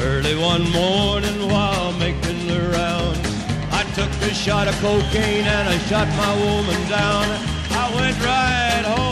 Early one morning while making the rounds, I took a shot of cocaine and I shot my woman down. I went right home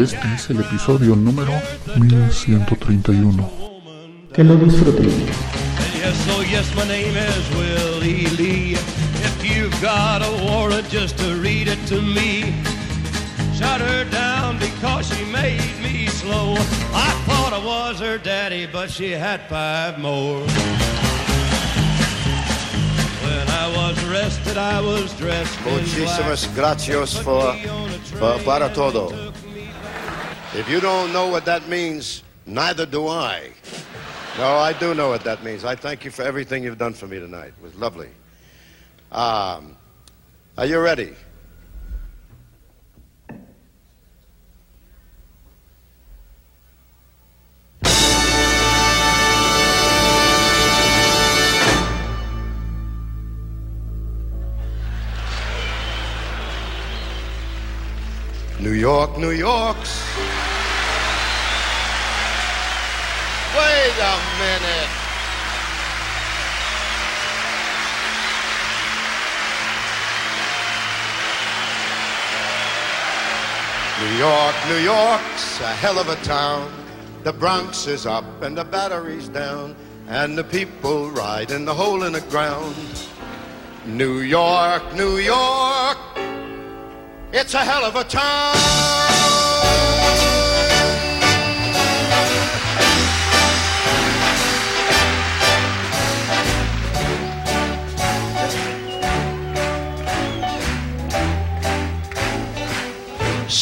Este es el episodio número 1131. Que lo disfruten. Yes, oh yes, my name is Willie Lee. If you've got a warrant, just to read it to me. Shot her down because she made me slow. I thought I was her daddy, but she had five more. When I was arrested, I was dressed Muchísimas gracias for, for para todo. If you don't know what that means, neither do I. No, I do know what that means. I thank you for everything you've done for me tonight. It was lovely. Um, are you ready? New York, New York's. Wait a minute. New York, New York's a hell of a town. The Bronx is up and the Battery's down, and the people ride in the hole in the ground. New York, New York, it's a hell of a town.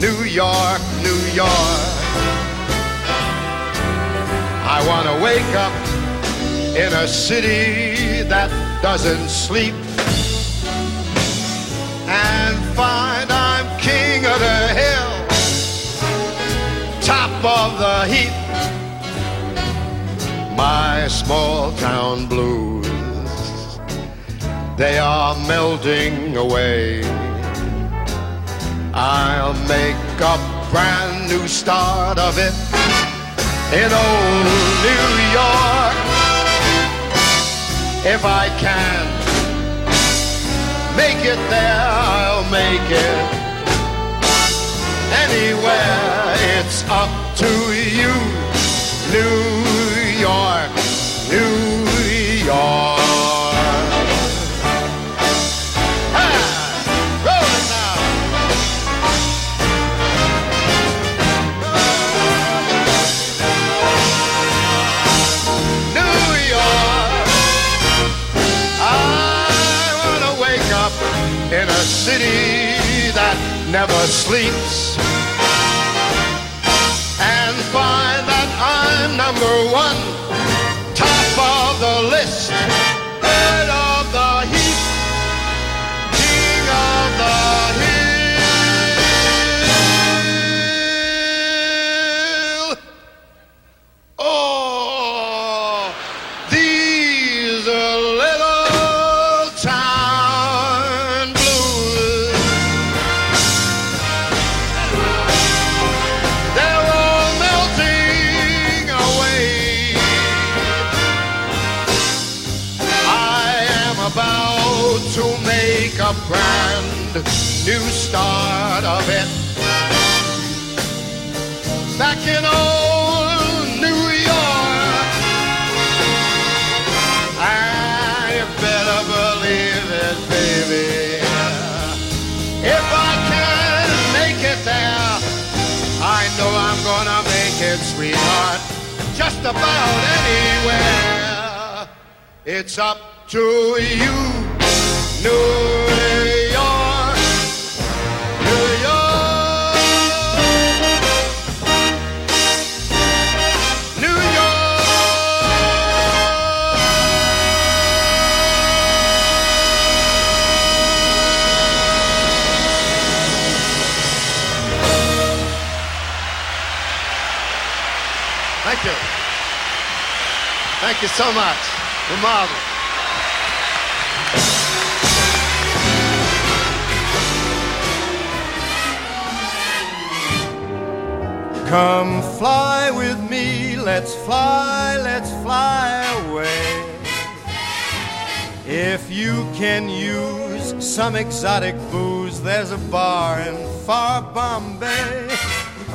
New York, New York. I want to wake up in a city that doesn't sleep and find I'm king of the hill, top of the heap. My small town blues, they are melting away. I'll make a brand new start of it in old New York if I can make it there, I'll make it. Anywhere, it's up to you. New York, New York. Sleeps grand new start of it. Back in old New York, I better believe it, baby. If I can make it there, I know I'm gonna make it, sweetheart. Just about anywhere. It's up to you, New Thank you so much. Marvelous. Come fly with me, let's fly, let's fly away. If you can use some exotic booze, there's a bar in far Bombay.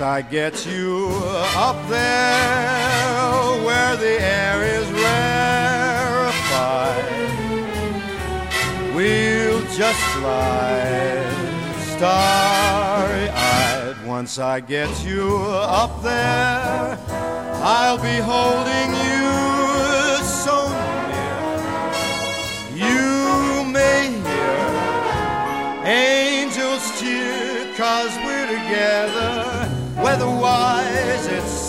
Once I get you up there where the air is rarefied, we'll just glide starry eyed. Once I get you up there, I'll be holding you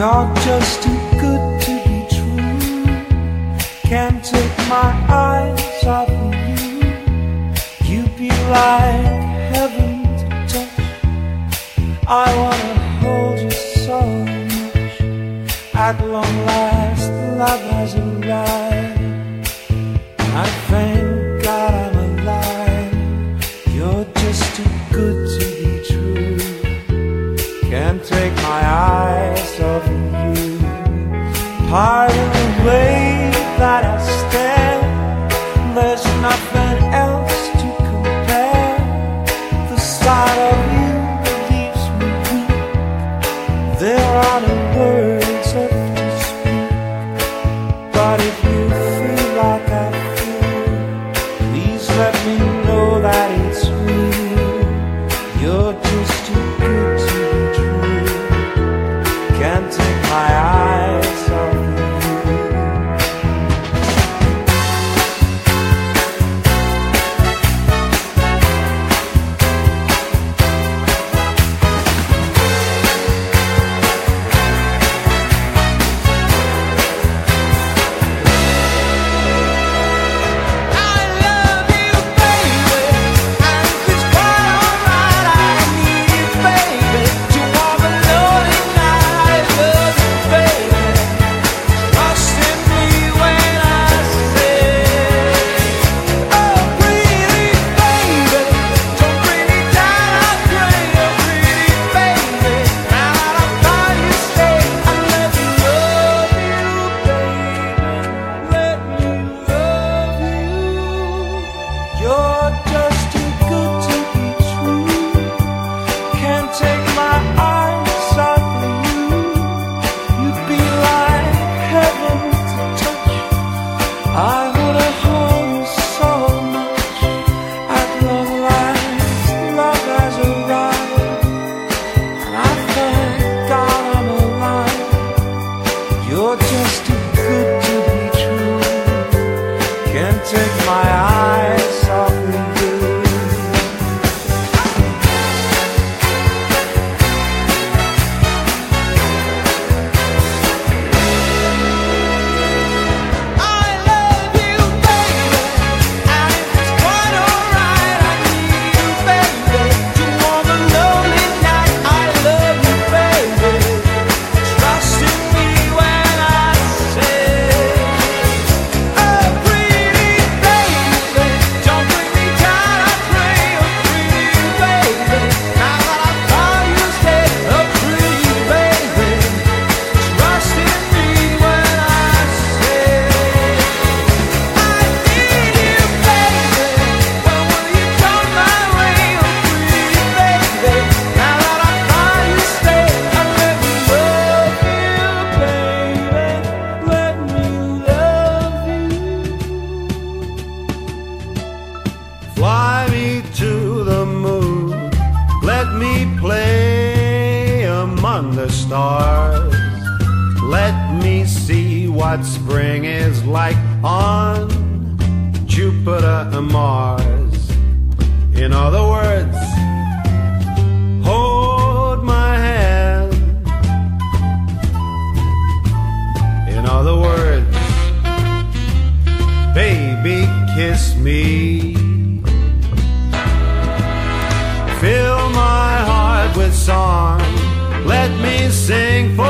You're just too good to be true. Can't take my eyes off of you. You be like heaven to touch. I wanna hold you so much. At long last, love has arrived. I thank Pardon Take my eyes. Let me sing forevermore.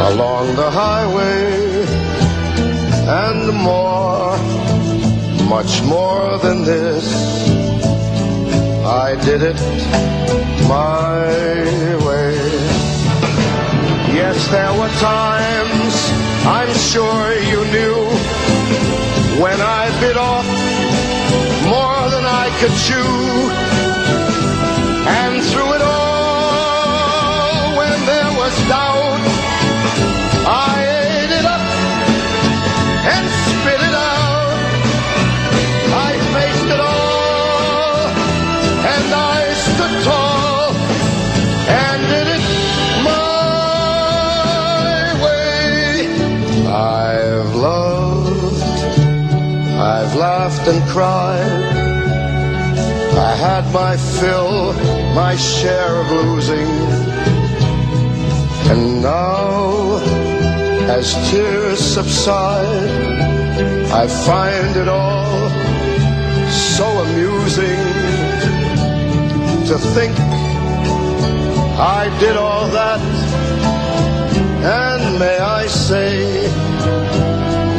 along the highway, and more, much more than this. I did it my way. Yes, there were times I'm sure you knew when I bit off more than I could chew. And through it all, when there was I've laughed and cried. I had my fill, my share of losing. And now, as tears subside, I find it all so amusing to think I did all that. And may I say,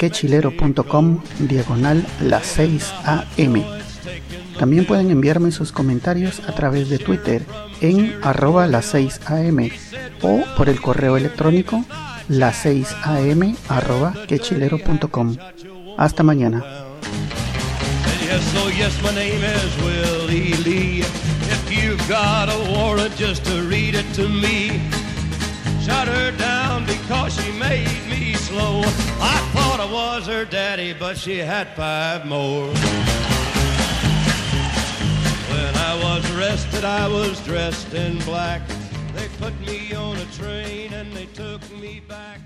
quechilero.com diagonal las 6 am. También pueden enviarme sus comentarios a través de Twitter en arroba las 6 am o por el correo electrónico las 6 am arroba quechilero.com. Hasta mañana. Oh. Shot her down because she made me slow. I thought I was her daddy, but she had five more. When I was arrested, I was dressed in black. They put me on a train and they took me back.